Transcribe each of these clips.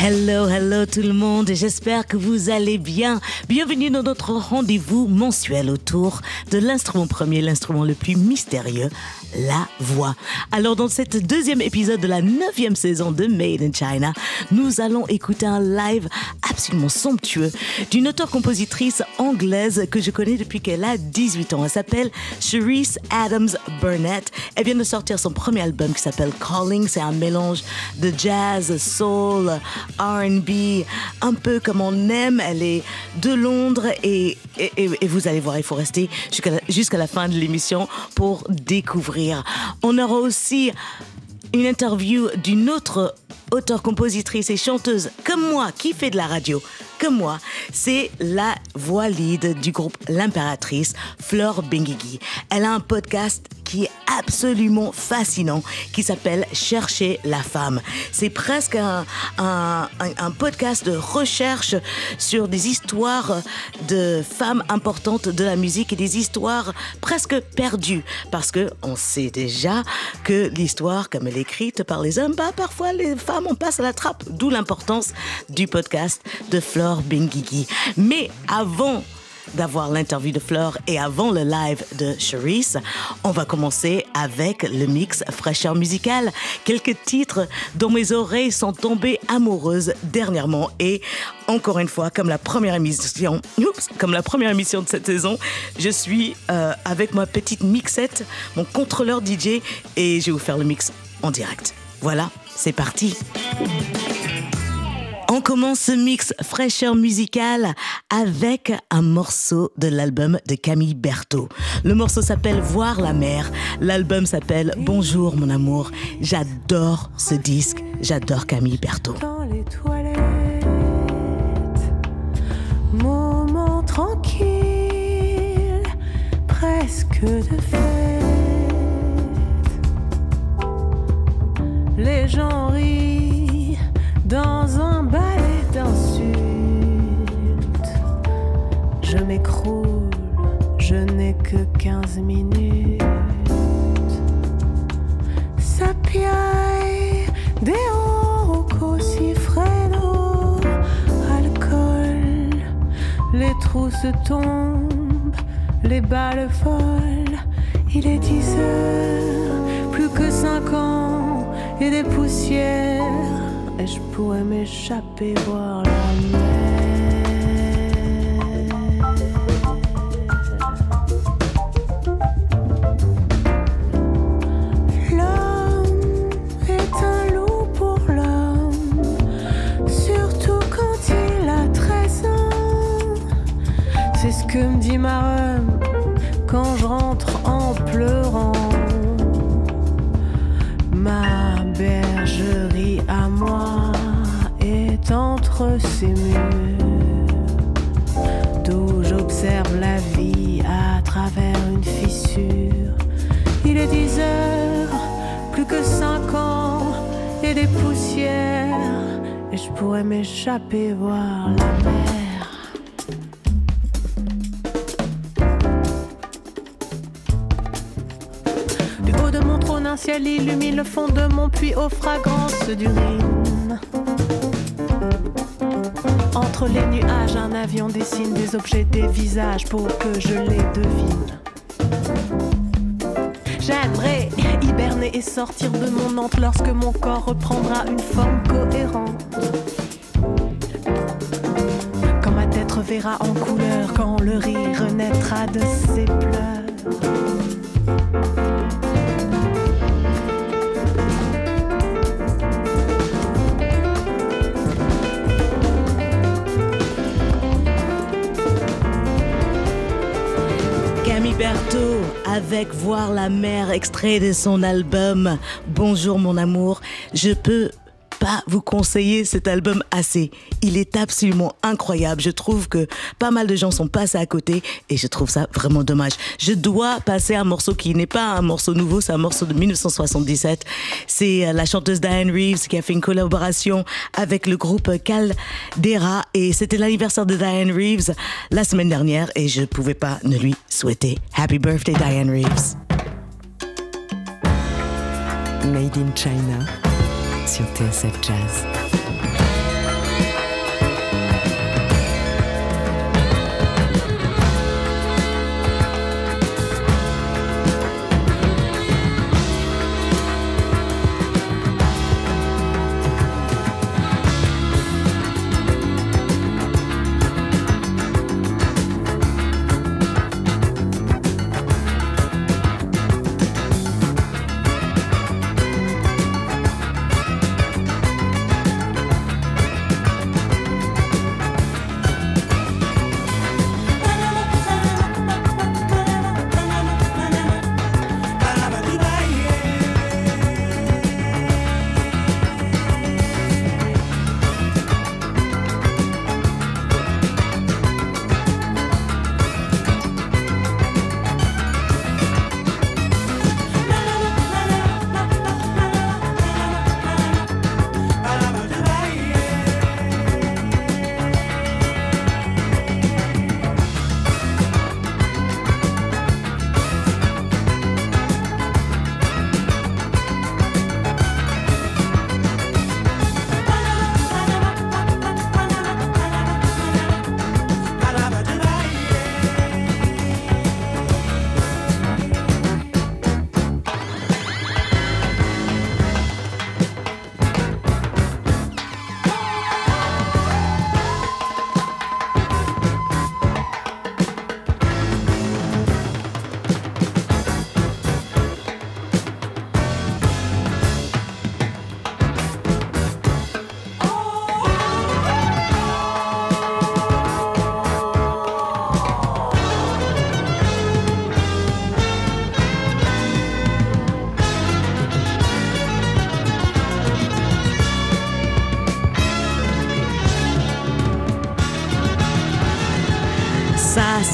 Hello, hello tout le monde, j'espère que vous allez bien. Bienvenue dans notre rendez-vous mensuel autour de l'instrument premier, l'instrument le plus mystérieux, la voix. Alors dans cette deuxième épisode de la neuvième saison de Made in China, nous allons écouter un live absolument somptueux d'une auteure-compositrice anglaise que je connais depuis qu'elle a 18 ans. Elle s'appelle Cherise Adams Burnett. Elle vient de sortir son premier album qui s'appelle Calling. C'est un mélange de jazz, soul, RB, un peu comme on aime. Elle est de Londres et, et, vous allez voir, il faut rester jusqu'à la fin de l'émission pour découvrir. On aura aussi une interview d'une autre auteure, compositrice et chanteuse comme moi qui fait de la radio, comme moi. C'est la voix lead du groupe L'Impératrice, Fleur Benguigui. Elle a un podcast qui est absolument fascinant, qui s'appelle Chercher la femme. C'est presque un podcast de recherche sur des histoires de femmes importantes de la musique et des histoires presque perdues. Parce que on sait déjà que l'histoire, comme elle est écrite par les hommes, bah, parfois les femmes, on passe à la trappe. D'où l'importance du podcast de Flore Benguigui. Mais avant d'avoir l'interview de Fleur et avant le live de Cherise, on va commencer avec le mix fraîcheur musicale. Quelques titres dont mes oreilles sont tombées amoureuses dernièrement et encore une fois, comme la première émission, comme la première de cette saison, je suis euh, avec ma petite mixette, mon contrôleur DJ et je vais vous faire le mix en direct. Voilà, c'est parti. On commence ce mix fraîcheur musicale avec un morceau de l'album de Camille Berthaud. Le morceau s'appelle Voir la mer. L'album s'appelle Bonjour mon amour. J'adore ce disque. J'adore Camille Berthaud. dans les toilettes. Moment tranquille, presque de fête. Les gens rient dans un ballet d'insultes. Je m'écroule, je n'ai que 15 minutes. Sapiai Deo così freddo Alcool Les trous se tombent Les balles folles Il est 10 heures Plus que 5 ans Et des poussières. Et je pourrais m'échapper voir la mer ses murs, d'où j'observe la vie à travers une fissure. Il est 10 heures, plus que 5 ans et des poussières. Et je pourrais m'échapper voir la mer. Du haut de mon trône, un ciel illumine le fond de mon puits aux fragrances d'urine. Les nuages, un avion dessine des objets, des visages pour que je les devine. J'aimerais hiberner et sortir de mon antre lorsque mon corps reprendra une forme cohérente. Quand ma tête reverra en couleur, quand le rire renaîtra de ses pleurs. Berthaud avec Voir la mer, extrait de son album Bonjour mon amour. Je peux pas vous conseiller cet album assez. Il est absolument incroyable. Je trouve que pas mal de gens sont passés à côté et je trouve ça vraiment dommage. Je dois passer un morceau qui n'est pas un morceau nouveau, c'est un morceau de 1977. C'est euh, la chanteuse Diane Reeves qui a fait une collaboration avec le groupe Caldera et c'était l'anniversaire de Diane Reeves la semaine dernière et je pouvais pas ne lui souhaiter Happy Birthday Diane Reeves. Made in China sur TSF Jazz.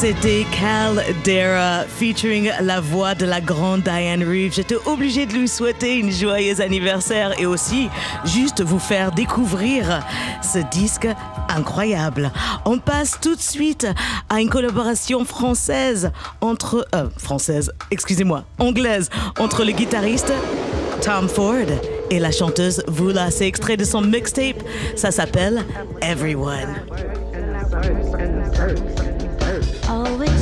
C'était Caldera featuring la voix de la grande Diane Reeves. J'étais obligée de lui souhaiter une joyeuse anniversaire et aussi juste vous faire découvrir ce disque incroyable. On passe tout de suite à une collaboration française entre euh, française, excusez-moi, anglaise entre le guitariste Tom Ford et la chanteuse Vula. C'est extrait de son mixtape. Ça s'appelle Everyone. Oh,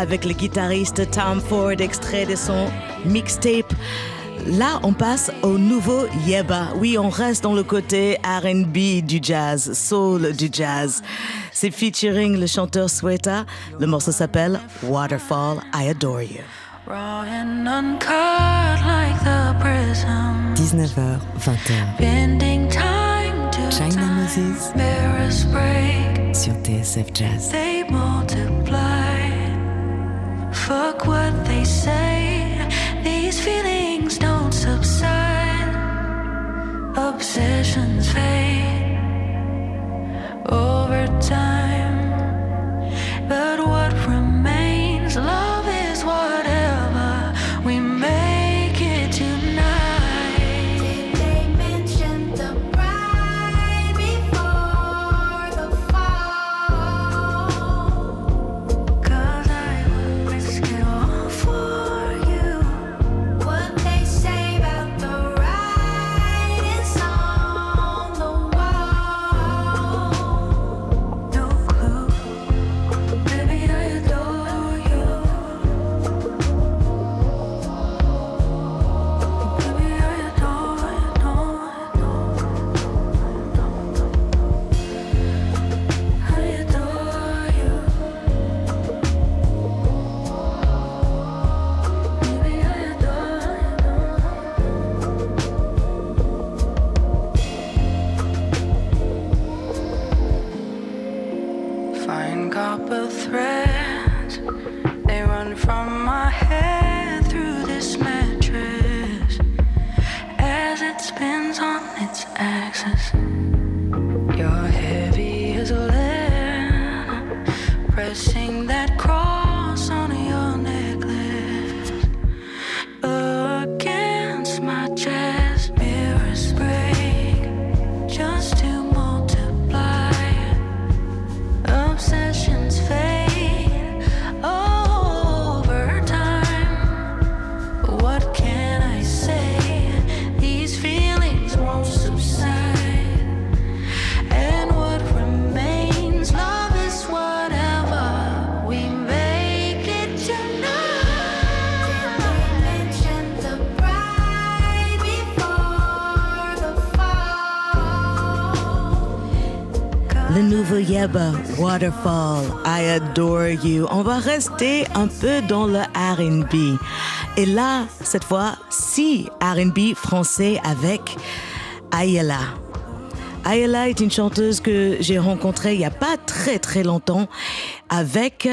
avec le guitariste Tom Ford, extrait de son mixtape. Là, on passe au nouveau Yeba. Oui, on reste dans le côté RB du jazz, soul du jazz. C'est featuring le chanteur Sweta. Le morceau s'appelle Waterfall, I Adore You. Raw and uncut like the prism. 19h, 20h. Bending time to China. Moses sur TSF Jazz. Fuck what they say, these feelings don't subside. Obsessions fade over time. But what remains, copper threads, they run from my head Waterfall, I Adore You. On va rester un peu dans le RB. Et là, cette fois, si RB français avec Ayala. Ayala est une chanteuse que j'ai rencontrée il n'y a pas très très longtemps avec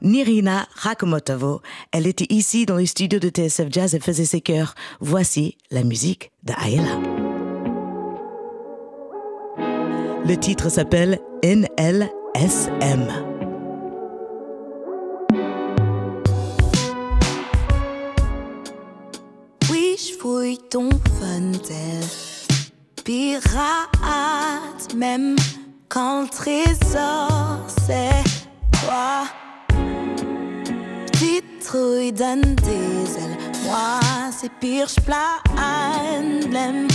Nirina Rakomotovo. Elle était ici dans les studios de TSF Jazz et faisait ses chœurs. Voici la musique de. Le titre s'appelle NLSM. Oui, je fouille ton fun tel pirate, même quand le trésor c'est toi. Petite trouille donne des ailes, moi c'est pire, je plane,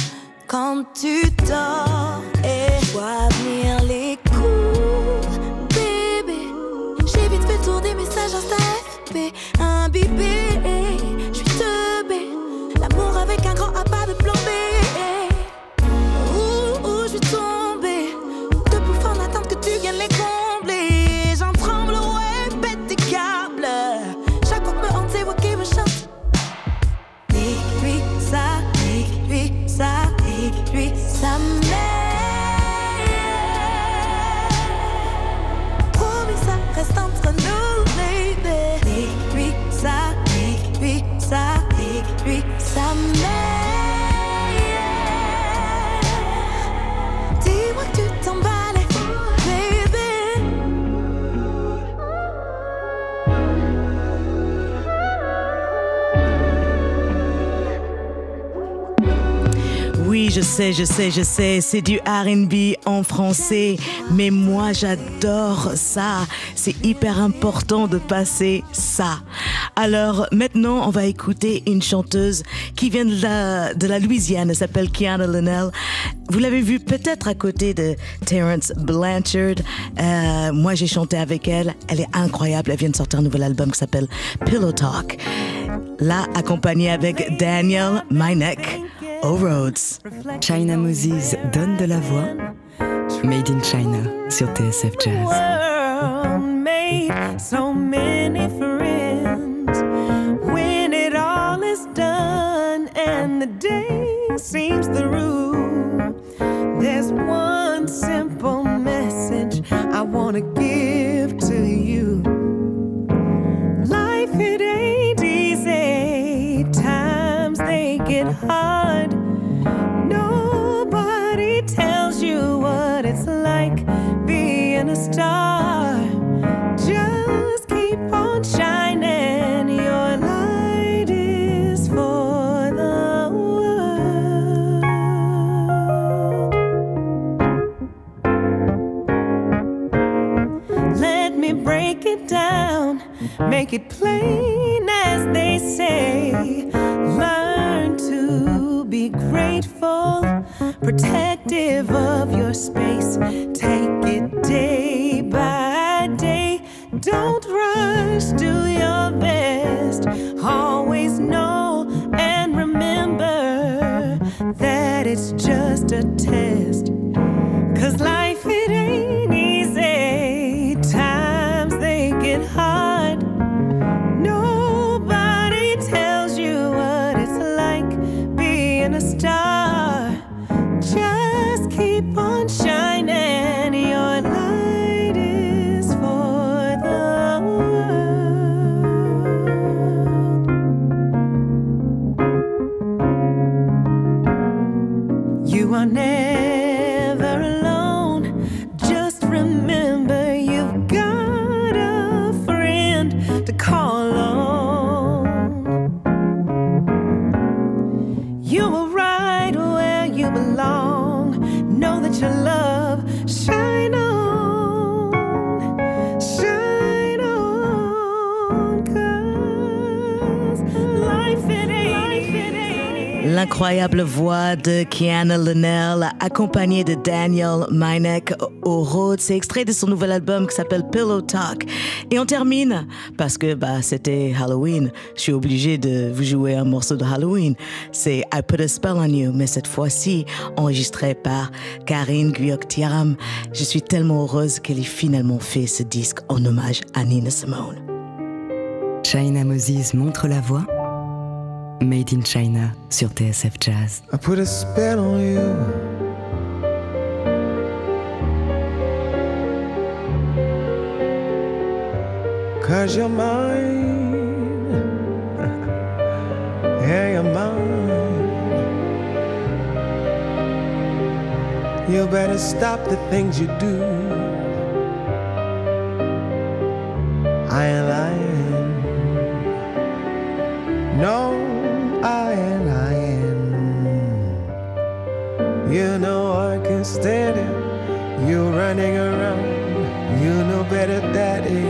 quand tu dors et je vois venir sais, je sais, je sais, c'est du RB en français, mais moi j'adore ça. C'est hyper important de passer ça. Alors maintenant, on va écouter une chanteuse qui vient de la, Louisiane, elle s'appelle Kiana Linnell. Vous l'avez vu peut-être à côté de Terrence Blanchard. Euh, moi j'ai chanté avec elle, elle est incroyable, elle vient de sortir un nouvel album qui s'appelle Pillow Talk. Là, accompagnée avec Daniel Mynek. O'Roads, China Moses donne de la voix. Made in China sur TSF Jazz. So many friends when it all is done and the day seems through. There's one simple message I want to give. Make it plain as they say. Learn to be grateful, protective of your space. Take it day by day. Don't rush, do your best. Always know and remember that it's just a test. Cause life L'incroyable voix de Kiana Linnell, accompagnée de Daniel Minek au Rhodes. C'est extrait de son nouvel album qui s'appelle Pillow Talk. Et on termine, parce que bah, c'était Halloween, je suis obligée de vous jouer un morceau de Halloween. C'est I Put a Spell on You, mais cette fois-ci enregistré par Karine Guyok-Tiaram. Je suis tellement heureuse qu'elle ait finalement fait ce disque en hommage à Nina Simone. China Moses montre la voix. Made in China sur TSF Jazz. I put a spell on you. Cause you're mine. yeah, you're mine. You better stop the things you do. I ain't I can stand it. You running around. You know better, daddy.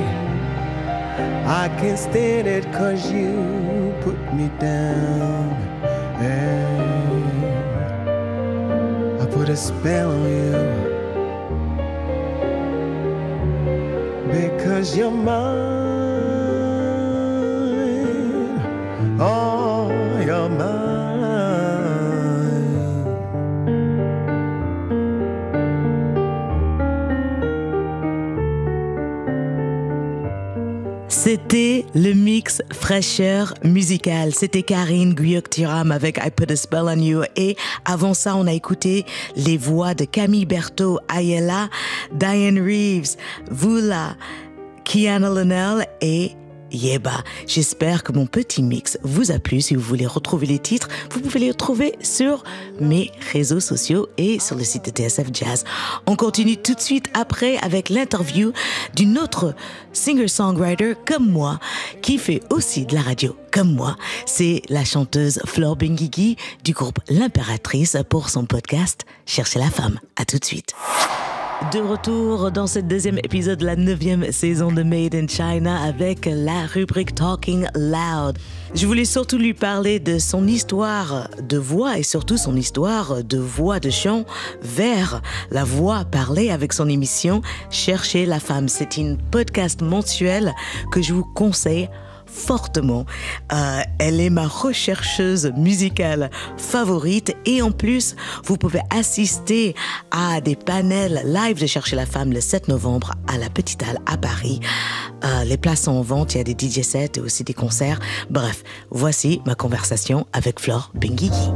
I can't stand it cause you put me down. And I put a spell on you. Because you're mine. Le mix fraîcheur musical. C'était Karine Guyok-Tiram avec I Put a Spell on You. Et avant ça, on a écouté les voix de Camille Berthaud, Ayala, Diane Reeves, Vula, Kiana Linnell et Yeba. J'espère que mon petit mix vous a plu. Si vous voulez retrouver les titres, vous pouvez les retrouver sur mes réseaux sociaux et sur le site de TSF Jazz. On continue tout de suite après avec l'interview d'une autre singer-songwriter comme moi qui fait aussi de la radio comme moi. C'est la chanteuse Flore Benguigui du groupe L'Impératrice pour son podcast Chercher la femme. À tout de suite. De retour dans ce deuxième épisode de la neuvième saison de Made in China avec la rubrique Talking Loud. Je voulais surtout lui parler de son histoire de voix et surtout son histoire de voix de chant vers la voix parlée avec son émission Chercher la femme. C'est une podcast mensuel que je vous conseille fortement. Euh, elle est ma rechercheuse musicale favorite et en plus, vous pouvez assister à des panels live de Chercher la femme le 7 novembre à la Petite Halle à Paris. Euh, les places sont en vente, il y a des DJ sets et aussi des concerts. Bref, voici ma conversation avec Flore Benguigui.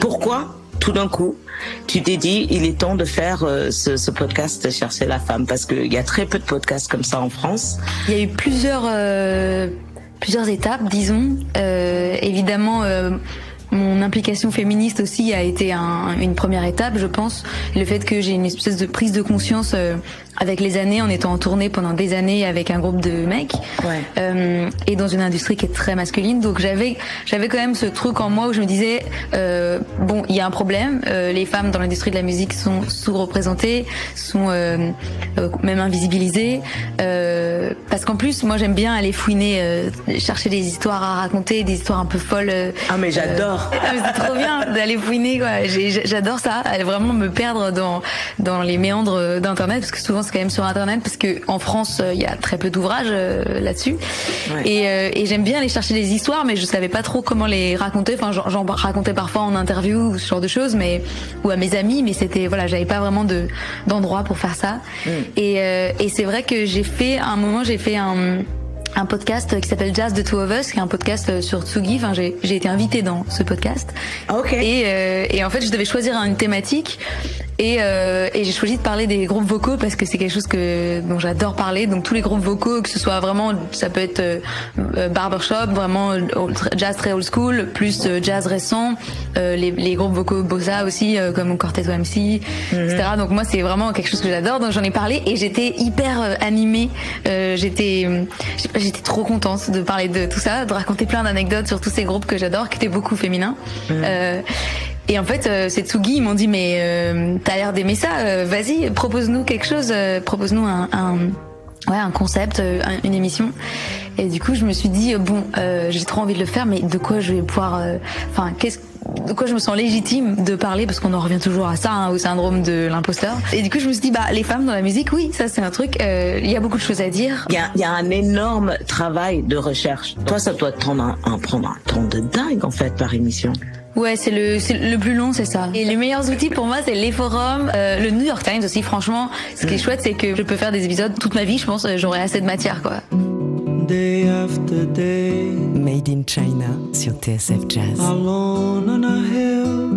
Pourquoi tout d'un coup, tu t'es dit, il est temps de faire euh, ce, podcast Chercher la femme Parce qu'il y a très peu de podcasts comme ça en France. Il y a eu plusieurs, euh, plusieurs étapes, disons. Euh, évidemment, euh, mon implication féministe aussi a été un- une première étape, je pense. Le fait que j'ai une espèce de prise de conscience euh, avec les années, en étant en tournée pendant des années avec un groupe de mecs, Ouais. euh, et dans une industrie qui est très masculine. Donc j'avais, j'avais quand même ce truc en moi où je me disais, euh, bon, il y a un problème. euh, les femmes dans l'industrie de la musique sont sous-représentées, sont euh, euh, même invisibilisées, euh, parce qu'en plus, moi, j'aime bien aller fouiner, euh, chercher des histoires à raconter, des histoires un peu folles. Ah mais j'adore. Ah, c'est trop bien d'aller fouiner quoi. J'adore ça, aller vraiment me perdre dans dans les méandres d'internet parce que souvent c'est quand même sur internet parce que en France euh, il y a très peu d'ouvrages euh, là-dessus Ouais. et, euh, et j'aime bien aller chercher des histoires mais je savais pas trop comment les raconter. Enfin j'en racontais parfois en interview ou ce genre de choses mais ou à mes amis mais c'était voilà j'avais pas vraiment de d'endroit pour faire ça et euh, et c'est vrai que j'ai fait à un moment j'ai fait un un podcast qui s'appelle Jazz the Two of Us, qui est un podcast euh, sur Tsugi. Enfin, j'ai j'ai été invitée dans ce podcast. Ah, ok. Et, euh, et en fait, je devais choisir une thématique. Et, euh, et j'ai choisi de parler des groupes vocaux parce que c'est quelque chose que dont j'adore parler. Donc tous les groupes vocaux, que ce soit vraiment, ça peut être euh, euh, barbershop, vraiment euh, old- jazz très old school, plus euh, jazz récent, euh, les, les groupes vocaux bossa aussi, euh, comme Quartet OMC, etc. Donc moi, c'est vraiment quelque chose que j'adore. Donc j'en ai parlé et j'étais hyper animée. Euh, j'étais, j'étais trop contente de parler de tout ça, de raconter plein d'anecdotes sur tous ces groupes que j'adore, qui étaient beaucoup féminins. Euh, et en fait, euh, ces Tsugi, ils m'ont dit, mais euh, t'as l'air d'aimer ça, euh, vas-y, propose-nous quelque chose, euh, propose-nous un, un, ouais, un concept, euh, un- une émission. Et du coup, je me suis dit, bon, j'ai trop envie de le faire, mais de quoi je vais pouvoir... Enfin, qu'est-ce de quoi je me sens légitime de parler parce qu'on en revient toujours à ça hein, au syndrome de l'imposteur et du coup je me suis dit bah les femmes dans la musique oui ça c'est un truc il y a beaucoup de choses à dire Il y a, y a un énorme travail de recherche. Toi, ça doit te prendre un, un- prendre un temps de dingue en fait par émission. Ouais, c'est le, c'est le plus long, c'est ça. Et les meilleurs outils pour moi, c'est les forums, euh, le New York Times aussi. Franchement, ce qui est chouette, c'est que je peux faire des épisodes toute ma vie. Je pense, euh, j'aurai assez de matière, quoi. Day after day, Made in China sur TSF Jazz. alone on a hill.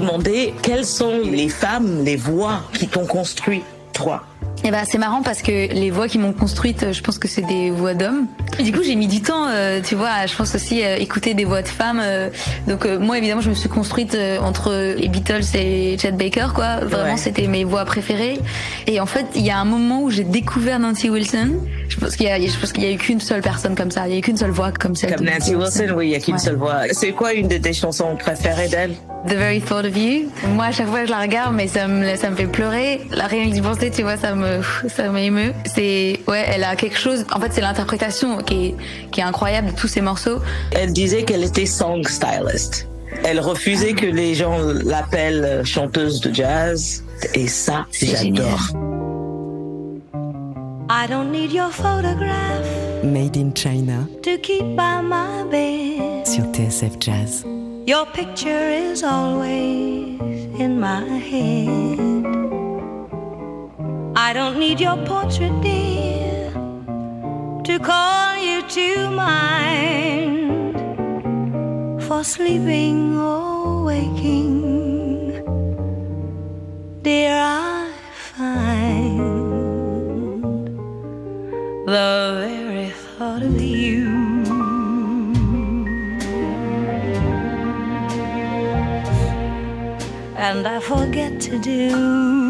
Demander quelles sont les femmes, les voix qui t'ont construit, toi. Et bah c'est marrant parce que les voix qui m'ont construite, je pense que c'est des voix d'hommes. Du coup j'ai mis du temps, euh, tu vois, je pense aussi euh, écouter des voix de femmes. euh, donc moi évidemment je me suis construite entre les Beatles et Chet Baker quoi. Vraiment Ouais. c'était mes voix préférées. Et en fait il y a un moment où j'ai découvert Nancy Wilson. Je pense qu'il y a, je pense qu'il y a eu qu'une seule personne comme ça. Il y a eu qu'une seule voix comme celle Comme de Nancy Wilson, oui, il y a qu'une Ouais. seule voix. C'est quoi une de tes chansons préférées d'elle? The Very Thought of You. Moi, à chaque fois que je la regarde, mais ça me, ça me fait pleurer. La rien que d'y penser, tu vois, ça me, ça m'émeut. C'est, ouais, elle a quelque chose. En fait, c'est l'interprétation qui est, qui est incroyable de tous ces morceaux. Elle disait qu'elle était song stylist. Elle refusait que les gens l'appellent chanteuse de jazz. Et ça, j'adore. I don't need your photograph Made in China to keep by my bed. sur TSF Jazz. Your picture is always in my head. I don't need your portrait, dear, to call you to mind for sleeping or waking. Dear, I find the very thought of you. and I forget to do.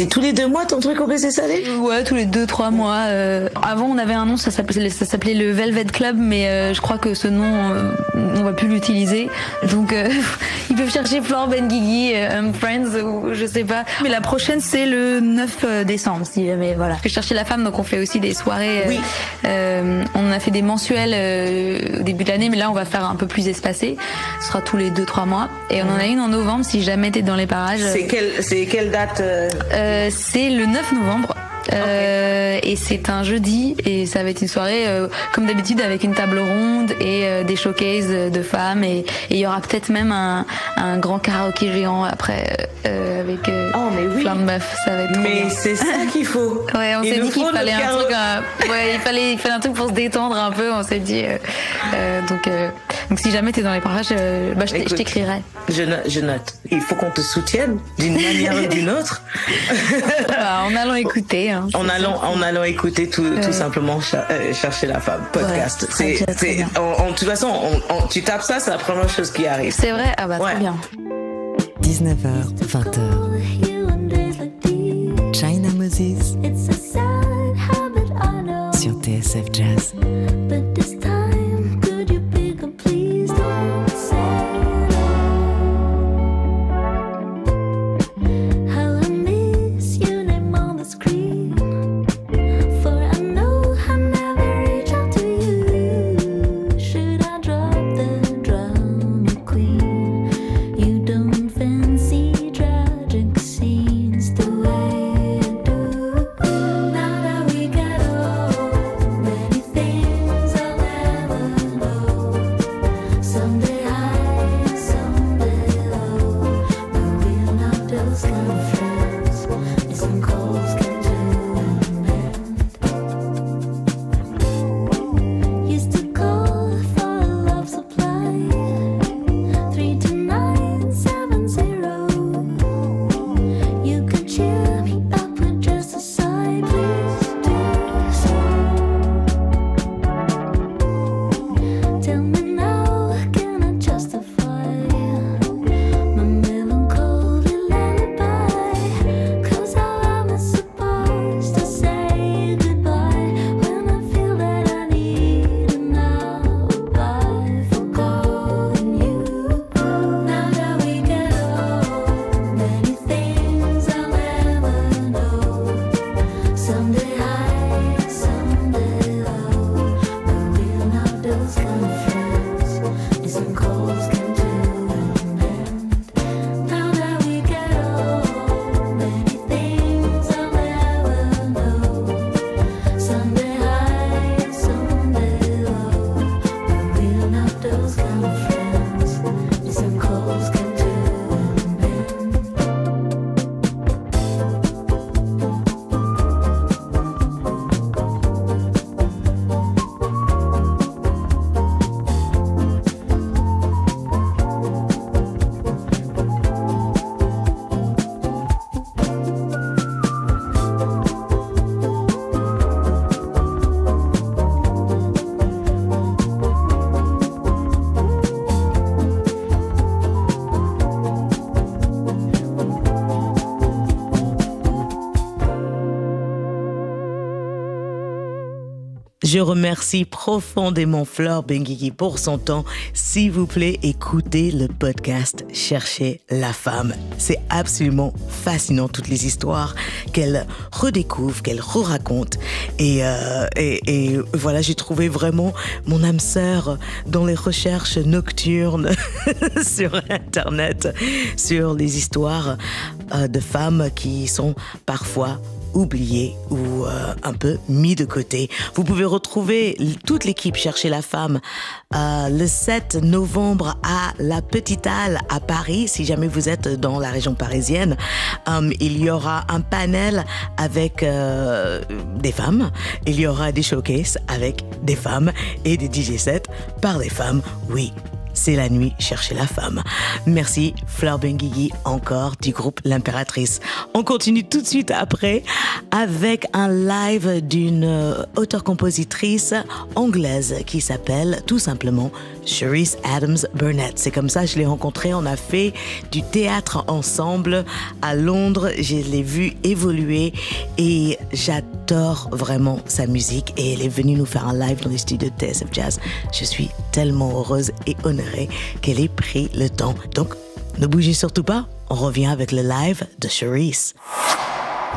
C'est tous les deux mois ton truc au baiser salé? Ouais, tous les deux trois mois. euh, avant, on avait un nom, ça s'appelait le Velvet Club, mais euh, je crois que ce nom, euh, on va plus l'utiliser. Donc, euh, ils peuvent chercher Flore Benguigui, euh, um, Friends ou je sais pas. Mais la prochaine, c'est le 9 décembre, si jamais voilà. Je vais chercher la femme, donc on fait aussi des soirées. Oui. on a fait des mensuels au début de l'année, mais là, on va faire un peu plus espacé. Ce sera tous les deux trois mois. Et on en a une en novembre, si jamais t'es dans les parages. C'est quelle, c'est quelle date euh, c'est le 9 novembre. Euh, et c'est un jeudi et ça va être une soirée euh, comme d'habitude avec une table ronde et euh, des showcases de femmes et il y aura peut-être même un, un grand karaoké géant après avec Oh, mais oui. plein de meufs ça va être trop Mais c'est ça qu'il faut. Ouais, on s'est dit qu'il fallait un truc, ouais, il fallait, il fallait un truc pour se détendre un peu. On s'est dit, donc, euh, donc si jamais t'es dans les parages, euh, bah, je t'écrirai. Je, je note. Il faut qu'on te soutienne d'une manière ou d'une autre. Voilà, en allant écouter. hein. En allant, en allant écouter tout, tout simplement cher- euh, chercher la femme podcast. Ouais, c'est, en, en- de toute façon, on- on- tu tapes ça, c'est la première chose qui arrive. C'est vrai, ah bah Ouais. très bien. 19h, 20h. China Moses It's a sad habit, I know. sur TSF Jazz. Je remercie profondément Fleur Benguigui pour son temps. S'il vous plaît, écoutez le podcast Chercher la femme. C'est absolument fascinant toutes les histoires qu'elle redécouvre, qu'elle re-raconte. Et, euh, et voilà, j'ai trouvé vraiment mon âme sœur dans les recherches nocturnes sur Internet, sur les histoires euh, de femmes qui sont parfois oublié ou euh, un peu mis de côté. Vous pouvez retrouver toute l'équipe Chercher la femme euh, le 7 novembre à la Petite Halle à Paris, si jamais vous êtes dans la région parisienne. Euh, il y aura un panel avec des femmes, il y aura des showcases avec des femmes et des DJ sets par des femmes, oui. C'est la nuit chercher la femme. Merci Fleur Benguigui encore du groupe L'Impératrice. On continue tout de suite après avec un live d'une euh, auteure-compositrice anglaise qui s'appelle tout simplement Cherise Adams Burnett. C'est comme ça que je l'ai rencontrée. On a fait du théâtre ensemble à Londres. Je l'ai vue évoluer et j'adore vraiment sa musique. Et elle est venue nous faire un live dans les studios de TSF Jazz. Je suis tellement heureuse et honorée qu'elle ait pris le temps. Donc, ne bougez surtout pas. On revient avec le live de Cherise.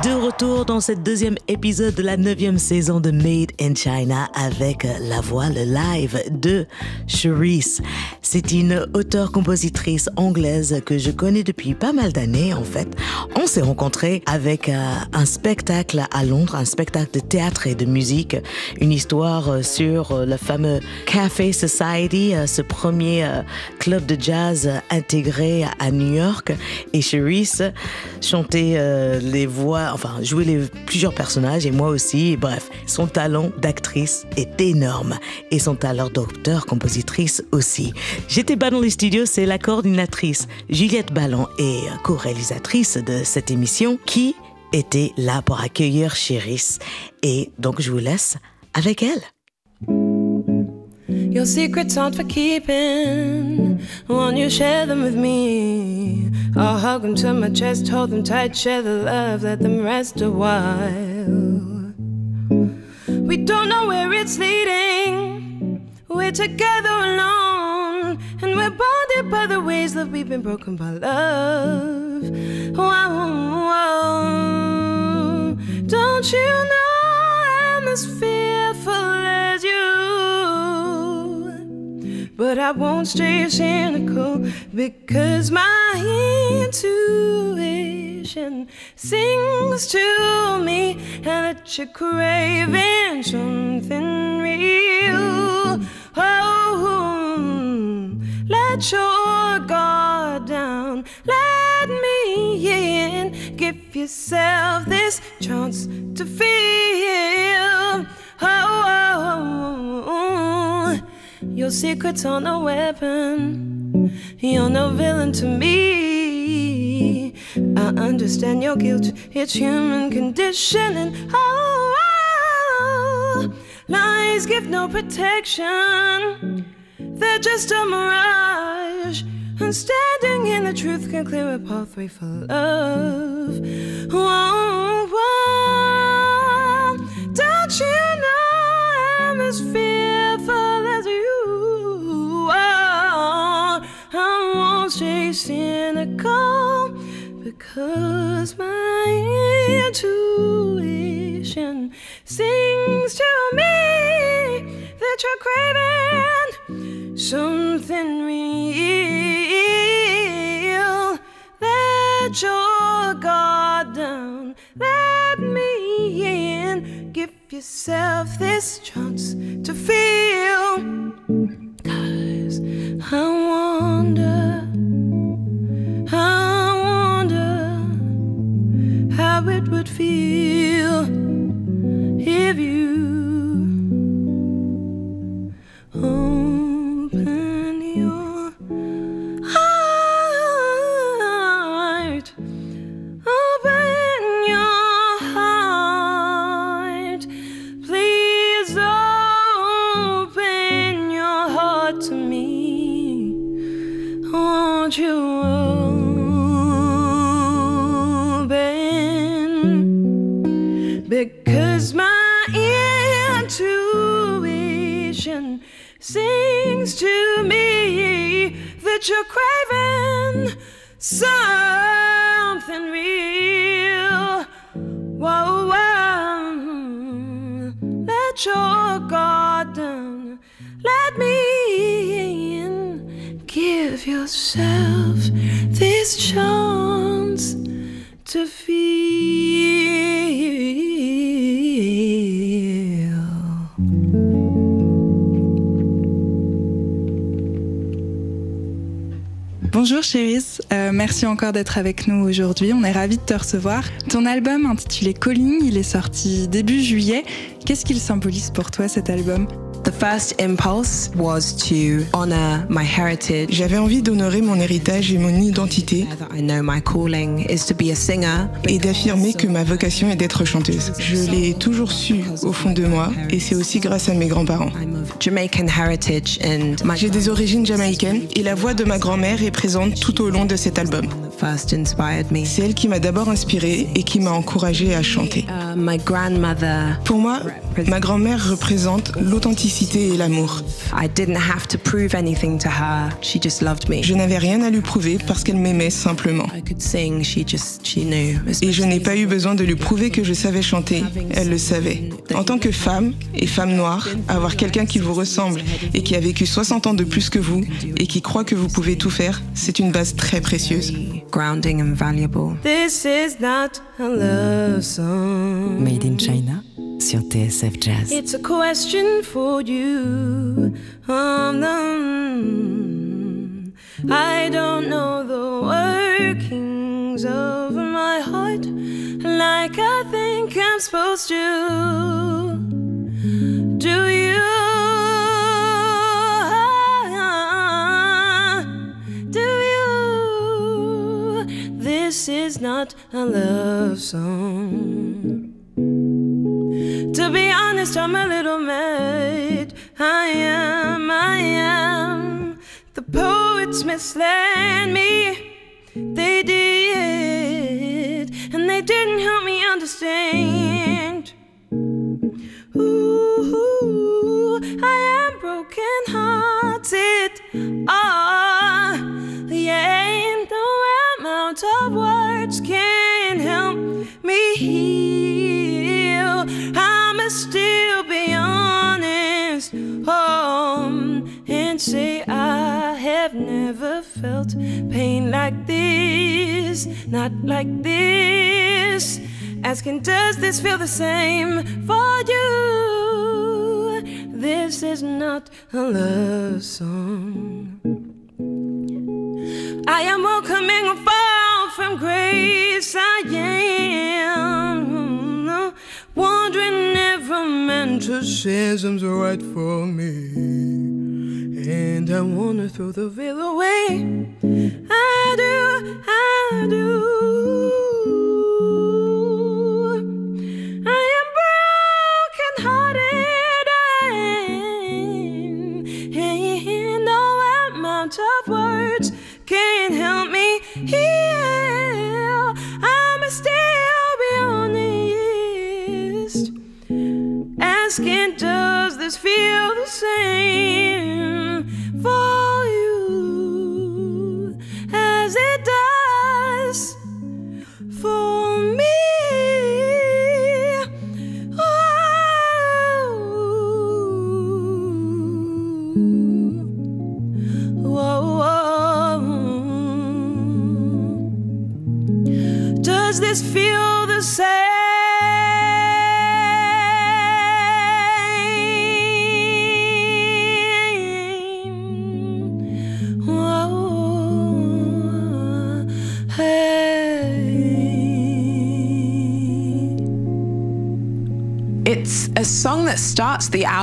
De retour dans cette deuxième épisode de la neuvième saison de Made in China avec la voix, le live de Cherise. C'est une auteure-compositrice anglaise que je connais depuis pas mal d'années en fait. On s'est rencontrés avec euh, un spectacle à Londres, un spectacle de théâtre et de musique, une histoire euh, sur euh, le fameux Café Society, ce premier club de jazz intégré à New York. Et Cherise chantait les voix, enfin jouait les, plusieurs personnages et moi aussi. Bref, son talent d'actrice est énorme et son talent d'auteur-compositrice aussi. J'étais pas dans les studios, c'est la coordinatrice Juliette Ballon et co-réalisatrice de cette émission qui était là pour accueillir Cherise. Et donc je vous laisse avec elle. Your secrets aren't for keeping. Won't you share them with me? I'll hug them to my chest, hold them tight, share the love, let them rest a while. We don't know where it's leading. We're together alone, and we're bonded by the ways that we've been broken by love. Whoa, whoa. Don't you know I'm as fearful as you? But I won't stay cynical because my intuition sings to me that you're craving something real. Oh, let your guard down, let me in. Give yourself this chance to feel. Oh, oh, oh, oh your secrets are no weapon. You're no villain to me. I understand your guilt, it's human condition. And oh, oh, lies give no protection. They're just a mirage. And standing in the truth can clear a pathway for love. Whoa, whoa. Don't you know I'm as fearful as you cynical because my intuition sings to me that you're craving something real. Let your guard down, let me in. Give yourself this chance to feel. Cause I wonder, it would feel if you yourself this chance to feel. Bonjour Chéris, Euh, merci encore d'être avec nous aujourd'hui. On est ravis de te recevoir. Ton album intitulé Calling, il est sorti début juillet. Qu'est-ce qu'il symbolise pour toi cet album? The first impulse was to honor my heritage. J'avais envie d'honorer mon héritage et mon identité I know my calling is to be a singer. et d'affirmer que ma vocation est d'être chanteuse. Je l'ai toujours su au fond de moi et c'est aussi grâce à mes grands-parents. J'ai des origines jamaïcaines et la voix de ma grand-mère est présente tout au long de cet album. C'est elle qui m'a d'abord inspirée et qui m'a encouragée à chanter. My grandmother, Pour moi, ma grand-mère représente l'authenticité et l'amour. I didn't have to prove anything to her. She just loved me. Je n'avais rien à lui prouver parce qu'elle m'aimait simplement. I could sing. She just she knew. Et je n'ai pas eu besoin de lui prouver que je savais chanter, elle le savait. En tant que femme et femme noire, avoir quelqu'un qui vous ressemble et qui a vécu 60 ans de plus que vous et qui croit que vous pouvez tout faire, c'est une base très précieuse. Grounding and valuable. This is not a love song. Made in China sur TSF Jazz. It's a question for you. Um, um, I don't know the workings of my heart like I think I'm supposed to. Do you? This is not a love song. Honest, I'm a little mad. I am, I am. The poets misled me. They did, and they didn't help me understand. Ooh, I am broken hearted. Ah, yeah, and no amount of words can help me heal. I still be honest. Oh, and say I have never felt pain like this, not like this. Asking, does this feel the same for you? This is not a love song. I am welcoming a fall from grace. I am wondering if romanticism's mm. right for me. And I wanna throw the veil away. I do, I do.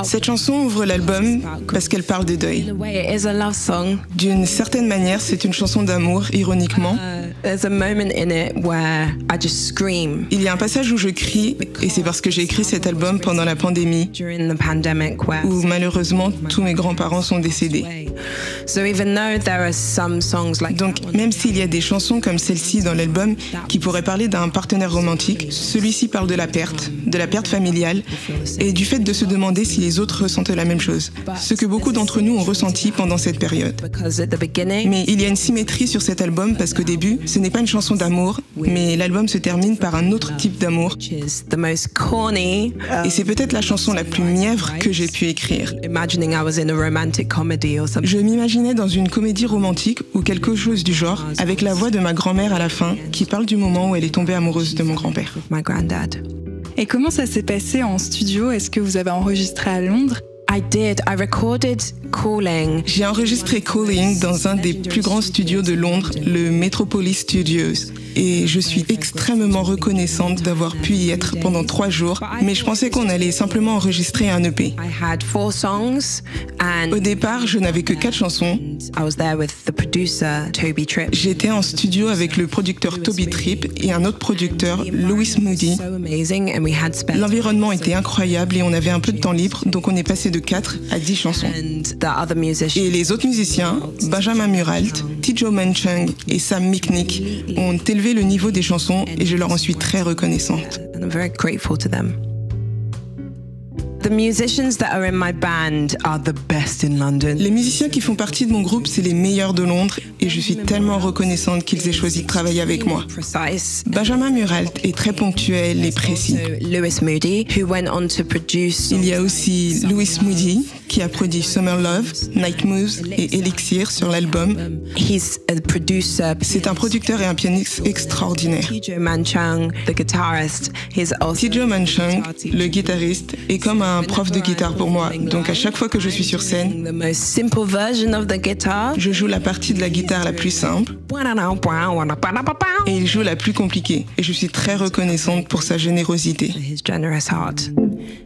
Cette chanson ouvre l'album parce qu'elle parle de deuil. In a way, it is a love song. D'une certaine manière, c'est une chanson d'amour, ironiquement. There's a moment in it where I just scream. Il y a un passage où je crie, et c'est parce que j'ai écrit cet album pendant la pandémie, où malheureusement tous mes grands-parents sont décédés. So even though there are some songs like Donc même s'il y a des chansons comme celle-ci dans l'album qui pourraient parler d'un partenaire romantique, celui-ci parle de la perte, de la perte familiale, et du fait de se demander si les autres ressentaient la même chose. Ce que beaucoup d'entre nous ont ressenti pendant cette période. Mais il y a une symétrie sur cet album parce qu'au début, ce n'est pas une chanson d'amour, mais l'album se termine par un autre type d'amour. which is the most corny. Et c'est peut-être la chanson la plus mièvre que j'ai pu écrire. Imagining I m'imaginais dans une comédie romantique ou quelque chose du genre, avec la voix de ma grand-mère à la fin, qui parle du moment où elle est tombée amoureuse de mon grand-père. Et comment ça s'est passé en studio? Est-ce que vous avez enregistré à Londres? I did. I recorded Calling. J'ai enregistré Calling dans un des plus grands studios de Londres, le Metropolis Studios. Et je suis extrêmement reconnaissante d'avoir pu y être pendant trois jours, mais je pensais qu'on allait simplement enregistrer un EP. Au départ, je n'avais que quatre chansons. I was there with the producer, Toby Tripp. J'étais en studio avec le producteur Toby Tripp et un autre producteur, Louis Moody. L'environnement était incroyable et on avait un peu de temps libre, donc on est passé de 4 à 10 chansons. Et les autres musiciens, Benjamin Muralt, Tijo Manchung et Sam Miknik, ont élevé le niveau des chansons et je leur en suis très reconnaissante. The musicians that are in my band are the best in London. Les musiciens qui font partie de mon groupe, c'est les meilleurs de Londres et je suis tellement reconnaissante qu'ils aient choisi de travailler avec moi. Benjamin Muralt est très ponctuel et précis. So Lewis Moody, who went on to produce Il y a aussi Louis Moody qui a produit Summer Love, Night Moves et Elixir sur l'album. C'est un producteur et un pianiste extraordinaire. Tijo Manchung, le guitariste, est comme un prof de guitare pour moi. Donc à chaque fois que je suis sur scène, je joue la partie de la guitare la plus simple et il joue la plus compliquée. Et je suis très reconnaissante pour sa générosité. His generous heart.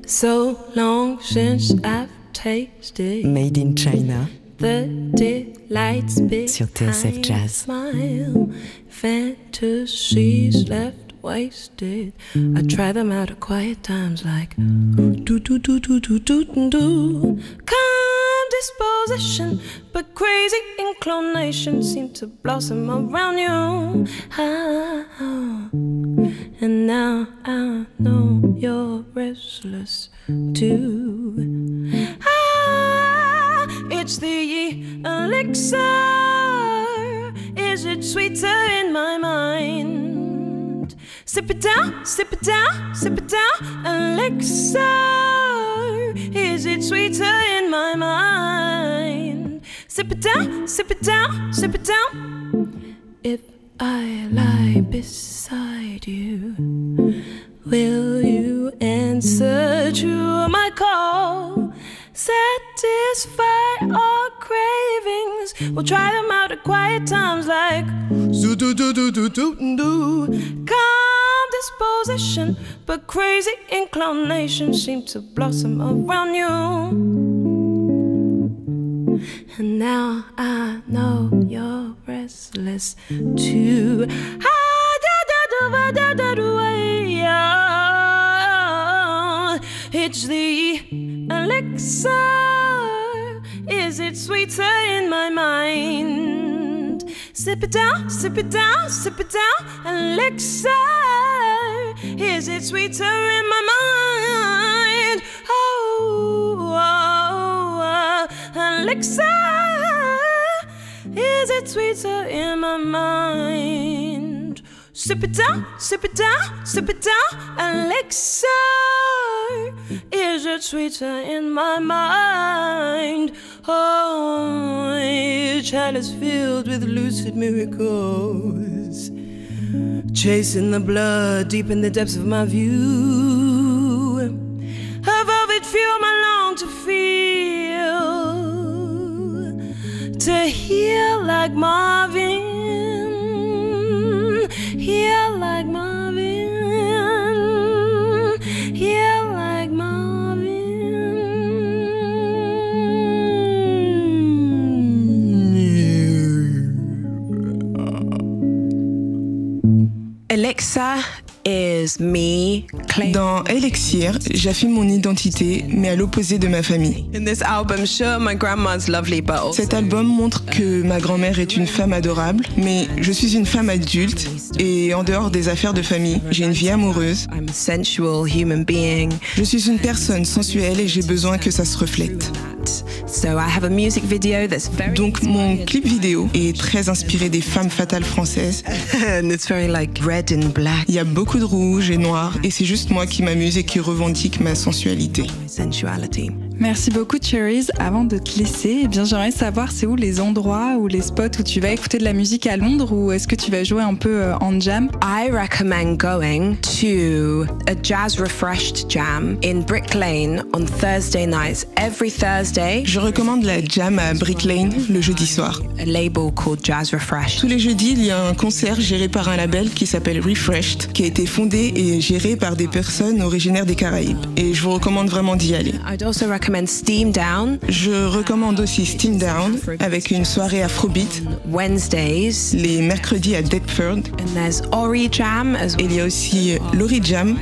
So long since I've tasted Made in China the delights sur TSF Jazz. wasted. I try them out at quiet times like do do do do do do do. Calm disposition, but crazy inclination seem to blossom around you. And now I know you're restless too. Ah, it's the elixir. Is it sweeter in my mind? Sip it down, sip it down, sip it down. Elixir. Is it sweeter in my mind? Sip it down, sip it down, sip it down. If I lie beside you, will you answer to my call? Satisfy our cravings. We'll try them out at quiet times like do do do do do do do. Calm disposition, but crazy inclination seem to blossom around you. And now I know you're restless too. It's the elixir. Is it sweeter in my mind? Sip it down, sip it down, sip it down. Elixir. Is it sweeter in my mind? Oh, oh, oh elixir. Is it sweeter in my mind? Sip it down, sip it down, sip it down. Elixir. Is it sweeter in my mind? Oh, each chalice filled with lucid miracles. Chasing the blood deep in the depths of my view. A velvet fume I long to feel. To heal like Marvin. Heal like Marvin. Elixir is me Dans Elixir, j'affirme mon identité, mais à l'opposé de ma famille. In this album, sure, my grandma's lovely, but also Cet album montre que ma grand-mère est une femme adorable, mais je suis une femme adulte et en dehors des affaires de famille, j'ai une vie amoureuse. I'm a sensual human being. Je suis une personne sensuelle et j'ai besoin que ça se reflète. Donc mon clip vidéo est très inspiré des femmes fatales françaises. and it's very like red and black Il y a beaucoup de rouge et noir et c'est juste moi qui m'amuse et qui revendique ma sensualité. Merci beaucoup Cherries. Avant de te laisser, eh bien j'aimerais savoir c'est où les endroits ou les spots où tu vas écouter de la musique à Londres ou est-ce que tu vas jouer un peu euh, en jam? I recommend going to a jazz refreshed jam in Brick Lane on Thursday nights. Every Thursday, Je recommande la jam à Brick Lane le jeudi soir. a label called Jazz Refreshed. Tous les jeudis, il y a un concert géré par un label qui s'appelle Refreshed, qui a été fondé et géré par des personnes originaires des Caraïbes. Et je vous recommande vraiment d'y aller. I'd also recommend Steam Down Je recommande aussi Steam Down avec une soirée afrobeat Wednesdays. les mercredis à Deptford. And there's Ori Jam as Il y a aussi Lori Jam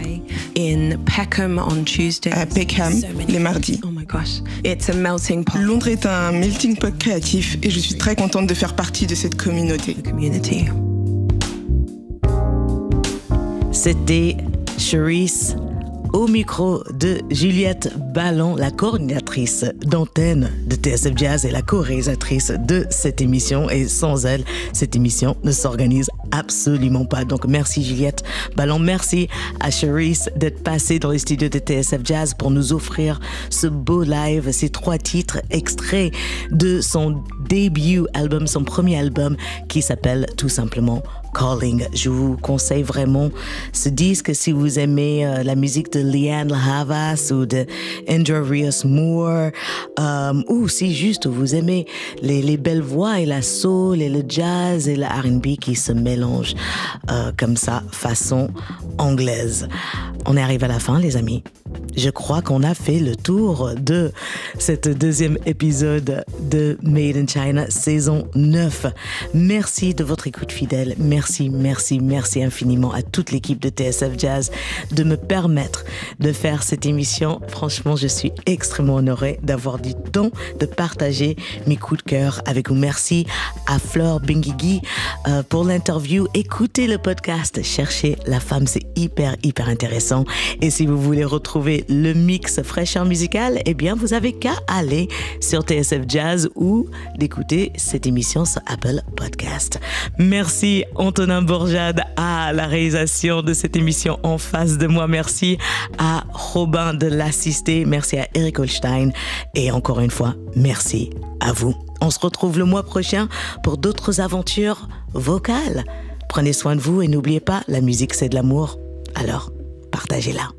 in Peckham on Tuesday. à Peckham les mardis. Oh my gosh. It's a melting pot Londres est un melting pot créatif et je suis très contente de faire partie de cette communauté. community. C'était Cherise au micro de Juliette Ballon, la coordinatrice d'antenne de TSF Jazz et la co-réalisatrice de cette émission. Et sans elle, cette émission ne s'organise absolument pas. Donc merci Juliette Ballon, merci à Cherise d'être passée dans les studios de TSF Jazz pour nous offrir ce beau live, ces trois titres extraits de son début album, son premier album qui s'appelle tout simplement Calling. Je vous conseille vraiment ce disque si vous aimez euh, la musique de Leanne Havas ou de Andrew Rios Moore euh, ou si juste vous aimez les, les belles voix et la soul et le jazz et le R&B qui se mélangent euh, comme ça façon anglaise. On est arrivé à la fin les amis. Je crois qu'on a fait le tour de cette deuxième épisode de Made in China saison 9. Merci de votre écoute fidèle. Merci, merci, merci infiniment à toute l'équipe de TSF Jazz de me permettre de faire cette émission. Franchement, je suis extrêmement honorée d'avoir du temps de partager mes coups de cœur avec vous. Merci à Fleur Benguigui euh, pour l'interview. Écoutez le podcast, cherchez la femme, c'est hyper, hyper intéressant. Et si vous voulez retrouver le mix fraîcheur musical, eh bien, vous avez qu'à aller sur TSF Jazz ou d'écouter cette émission sur Apple Podcast. Merci Antonin Bourjade à la réalisation de cette émission en face de moi. Merci à Robin de l'assister. Merci à Eric Holstein. Et encore une fois, merci à vous. On se retrouve le mois prochain pour d'autres aventures vocales. Prenez soin de vous et n'oubliez pas, la musique c'est de l'amour. Alors, partagez-la.